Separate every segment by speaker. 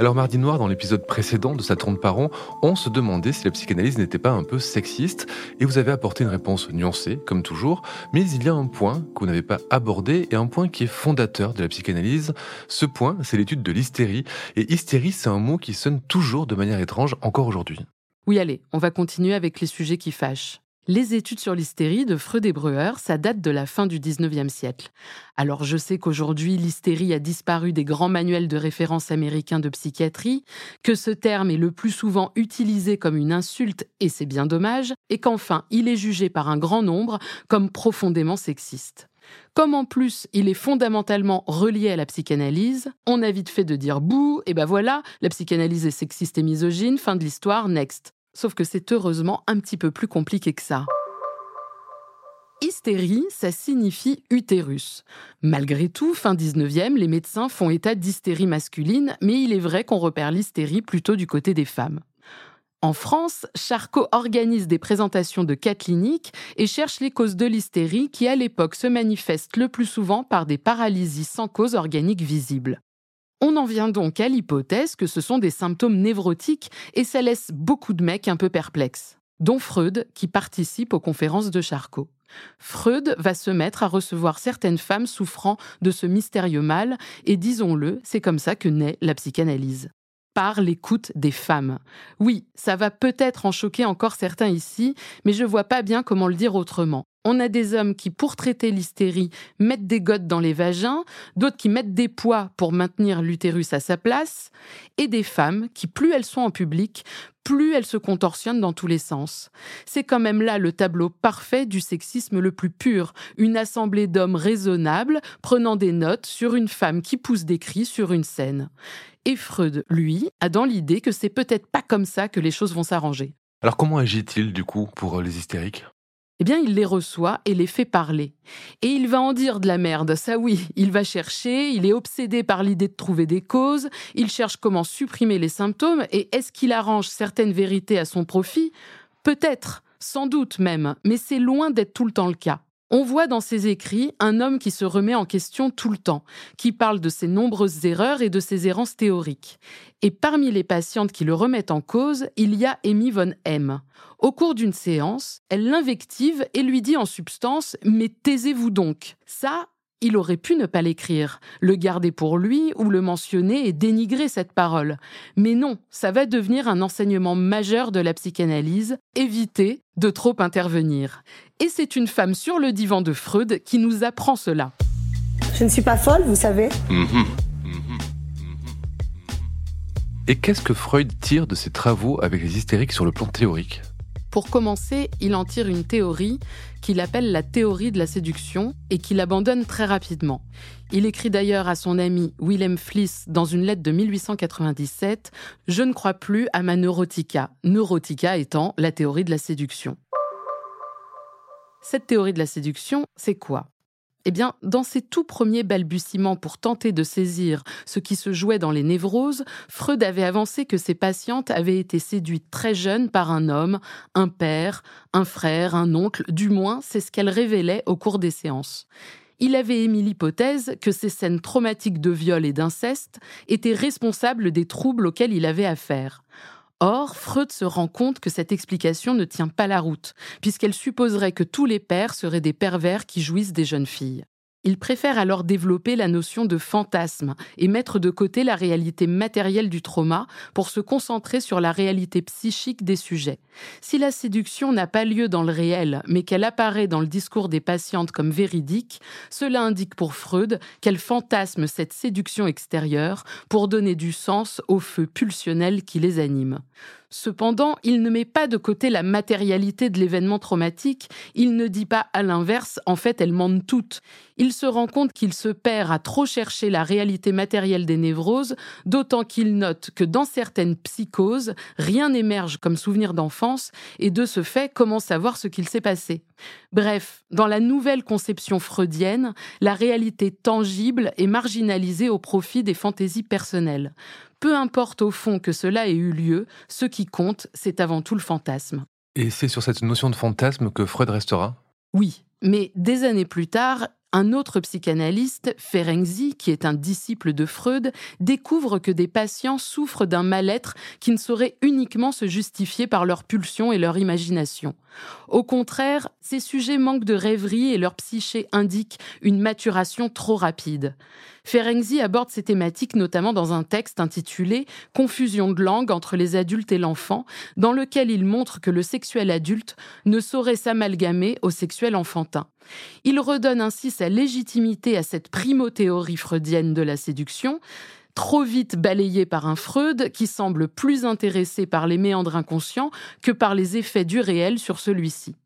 Speaker 1: Alors Mardi Noir, dans l'épisode précédent de Sa tourne par rond, on se demandait si la psychanalyse n'était pas un peu sexiste, et vous avez apporté une réponse nuancée, comme toujours, mais il y a un point que vous n'avez pas abordé, et un point qui est fondateur de la psychanalyse. Ce point, c'est l'étude de l'hystérie, et hystérie, c'est un mot qui sonne toujours de manière étrange encore aujourd'hui.
Speaker 2: Oui, allez, on va continuer avec les sujets qui fâchent. Les études sur l'hystérie de Freud et Breuer, ça date de la fin du 19e siècle. Alors je sais qu'aujourd'hui l'hystérie a disparu des grands manuels de référence américains de psychiatrie, que ce terme est le plus souvent utilisé comme une insulte, et c'est bien dommage, et qu'enfin il est jugé par un grand nombre comme profondément sexiste. Comme en plus il est fondamentalement relié à la psychanalyse, on a vite fait de dire bouh, et ben voilà, la psychanalyse est sexiste et misogyne, fin de l'histoire, next. Sauf que c'est heureusement un petit peu plus compliqué que ça. Hystérie, ça signifie utérus. Malgré tout, fin 19e, les médecins font état d'hystérie masculine, mais il est vrai qu'on repère l'hystérie plutôt du côté des femmes. En France, Charcot organise des présentations de cas cliniques et cherche les causes de l'hystérie qui, à l'époque, se manifestent le plus souvent par des paralysies sans cause organique visible. On en vient donc à l'hypothèse que ce sont des symptômes névrotiques et ça laisse beaucoup de mecs un peu perplexes, dont Freud qui participe aux conférences de Charcot. Freud va se mettre à recevoir certaines femmes souffrant de ce mystérieux mal et disons-le, c'est comme ça que naît la psychanalyse par l'écoute des femmes. Oui, ça va peut-être en choquer encore certains ici, mais je vois pas bien comment le dire autrement. On a des hommes qui, pour traiter l'hystérie, mettent des gottes dans les vagins, d'autres qui mettent des poids pour maintenir l'utérus à sa place, et des femmes qui, plus elles sont en public, plus elles se contorsionnent dans tous les sens. C'est quand même là le tableau parfait du sexisme le plus pur, une assemblée d'hommes raisonnables prenant des notes sur une femme qui pousse des cris sur une scène. Et Freud, lui, a dans l'idée que c'est peut-être pas comme ça que les choses vont s'arranger.
Speaker 1: Alors comment agit-il du coup pour les hystériques?
Speaker 2: Eh bien, il les reçoit et les fait parler. Et il va en dire de la merde, ça oui, il va chercher, il est obsédé par l'idée de trouver des causes, il cherche comment supprimer les symptômes, et est-ce qu'il arrange certaines vérités à son profit? Peut-être, sans doute même, mais c'est loin d'être tout le temps le cas. On voit dans ses écrits un homme qui se remet en question tout le temps, qui parle de ses nombreuses erreurs et de ses errances théoriques. Et parmi les patientes qui le remettent en cause, il y a Amy von M. Au cours d'une séance, elle l'invective et lui dit en substance Mais taisez-vous donc. Ça, il aurait pu ne pas l'écrire, le garder pour lui ou le mentionner et dénigrer cette parole. Mais non, ça va devenir un enseignement majeur de la psychanalyse, éviter de trop intervenir. Et c'est une femme sur le divan de Freud qui nous apprend cela.
Speaker 3: Je ne suis pas folle, vous savez.
Speaker 1: Et qu'est-ce que Freud tire de ses travaux avec les hystériques sur le plan théorique?
Speaker 2: Pour commencer, il en tire une théorie qu'il appelle la théorie de la séduction et qu'il abandonne très rapidement. Il écrit d'ailleurs à son ami Willem Fliss dans une lettre de 1897 Je ne crois plus à ma neurotica, neurotica étant la théorie de la séduction. Cette théorie de la séduction, c'est quoi? Eh dans ses tout premiers balbutiements pour tenter de saisir ce qui se jouait dans les névroses, Freud avait avancé que ses patientes avaient été séduites très jeunes par un homme, un père, un frère, un oncle, du moins c'est ce qu'elles révélaient au cours des séances. Il avait émis l'hypothèse que ces scènes traumatiques de viol et d'inceste étaient responsables des troubles auxquels il avait affaire. Or, Freud se rend compte que cette explication ne tient pas la route, puisqu'elle supposerait que tous les pères seraient des pervers qui jouissent des jeunes filles. Il préfère alors développer la notion de fantasme et mettre de côté la réalité matérielle du trauma pour se concentrer sur la réalité psychique des sujets. Si la séduction n'a pas lieu dans le réel, mais qu'elle apparaît dans le discours des patientes comme véridique, cela indique pour Freud qu'elle fantasme cette séduction extérieure pour donner du sens au feu pulsionnel qui les anime. Cependant, il ne met pas de côté la matérialité de l'événement traumatique, il ne dit pas à l'inverse, en fait, elles mentent toutes. Il se rend compte qu'il se perd à trop chercher la réalité matérielle des névroses, d'autant qu'il note que dans certaines psychoses, rien n'émerge comme souvenir d'enfance, et de ce fait, comment savoir ce qu'il s'est passé Bref, dans la nouvelle conception freudienne, la réalité tangible est marginalisée au profit des fantaisies personnelles. Peu importe au fond que cela ait eu lieu, ce qui compte, c'est avant tout le fantasme.
Speaker 1: Et c'est sur cette notion de fantasme que Freud restera?
Speaker 2: Oui, mais des années plus tard, un autre psychanalyste, Ferenczi, qui est un disciple de Freud, découvre que des patients souffrent d'un mal-être qui ne saurait uniquement se justifier par leur pulsion et leur imagination. Au contraire, ces sujets manquent de rêverie et leur psyché indique une maturation trop rapide. Ferenczi aborde ces thématiques notamment dans un texte intitulé Confusion de langue entre les adultes et l'enfant, dans lequel il montre que le sexuel adulte ne saurait s'amalgamer au sexuel enfantin. Il redonne ainsi sa légitimité à cette primo-théorie freudienne de la séduction, trop vite balayée par un Freud qui semble plus intéressé par les méandres inconscients que par les effets du réel sur celui-ci.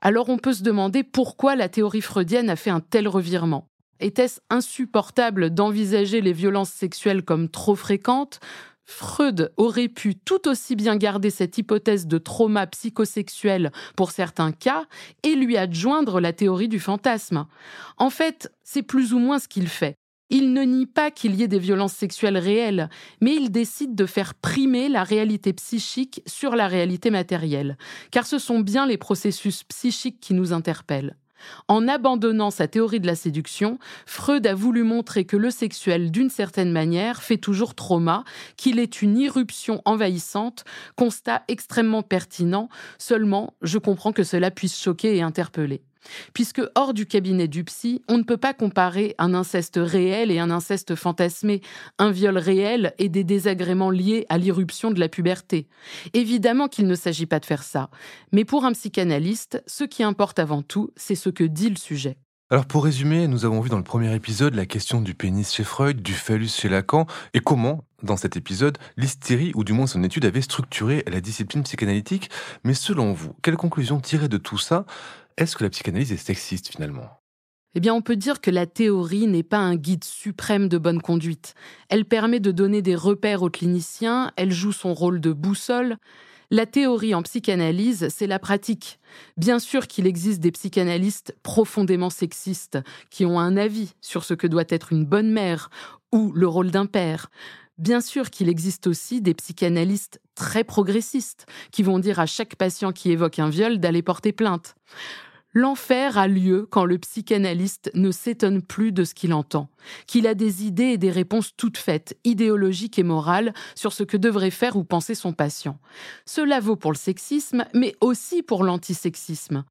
Speaker 2: Alors on peut se demander pourquoi la théorie freudienne a fait un tel revirement. Était-ce insupportable d'envisager les violences sexuelles comme trop fréquentes? Freud aurait pu tout aussi bien garder cette hypothèse de trauma psychosexuel pour certains cas et lui adjoindre la théorie du fantasme. En fait, c'est plus ou moins ce qu'il fait. Il ne nie pas qu'il y ait des violences sexuelles réelles, mais il décide de faire primer la réalité psychique sur la réalité matérielle, car ce sont bien les processus psychiques qui nous interpellent. En abandonnant sa théorie de la séduction, Freud a voulu montrer que le sexuel, d'une certaine manière, fait toujours trauma, qu'il est une irruption envahissante, constat extrêmement pertinent, seulement je comprends que cela puisse choquer et interpeller. Puisque hors du cabinet du psy, on ne peut pas comparer un inceste réel et un inceste fantasmé, un viol réel et des désagréments liés à l'irruption de la puberté. Évidemment qu'il ne s'agit pas de faire ça, mais pour un psychanalyste, ce qui importe avant tout, c'est ce que dit le sujet.
Speaker 1: Alors pour résumer, nous avons vu dans le premier épisode la question du pénis chez Freud, du phallus chez Lacan, et comment, dans cet épisode, l'hystérie, ou du moins son étude, avait structuré la discipline psychanalytique. Mais selon vous, quelle conclusion tirer de tout ça? Est-ce que la psychanalyse est sexiste finalement?
Speaker 2: Eh bien, on peut dire que la théorie n'est pas un guide suprême de bonne conduite. Elle permet de donner des repères aux cliniciens, elle joue son rôle de boussole. La théorie en psychanalyse, c'est la pratique. Bien sûr qu'il existe des psychanalystes profondément sexistes qui ont un avis sur ce que doit être une bonne mère ou le rôle d'un père. Bien sûr qu'il existe aussi des psychanalystes très progressistes qui vont dire à chaque patient qui évoque un viol d'aller porter plainte. L'enfer a lieu quand le psychanalyste ne s'étonne plus de ce qu'il entend, qu'il a des idées et des réponses toutes faites, idéologiques et morales, sur ce que devrait faire ou penser son patient. Cela vaut pour le sexisme, mais aussi pour l'antisexisme.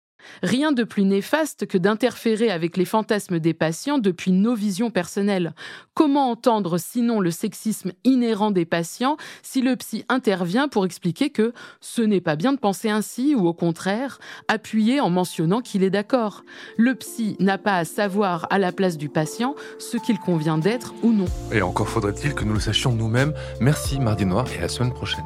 Speaker 2: Rien de plus néfaste que d'interférer avec les fantasmes des patients depuis nos visions personnelles. Comment entendre sinon le sexisme inhérent des patients si le psy intervient pour expliquer que ce n'est pas bien de penser ainsi ou au contraire appuyer en mentionnant qu'il est d'accord? Le psy n'a pas à savoir à la place du patient ce qu'il convient d'être ou non.
Speaker 1: Et encore faudrait-il que nous le sachions nous-mêmes. Merci Mardi Noir et à la semaine prochaine.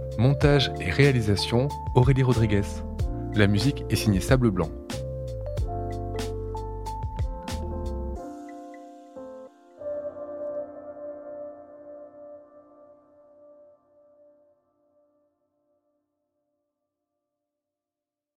Speaker 1: Montage et réalisation, Aurélie Rodriguez. La musique est signée Sable Blanc.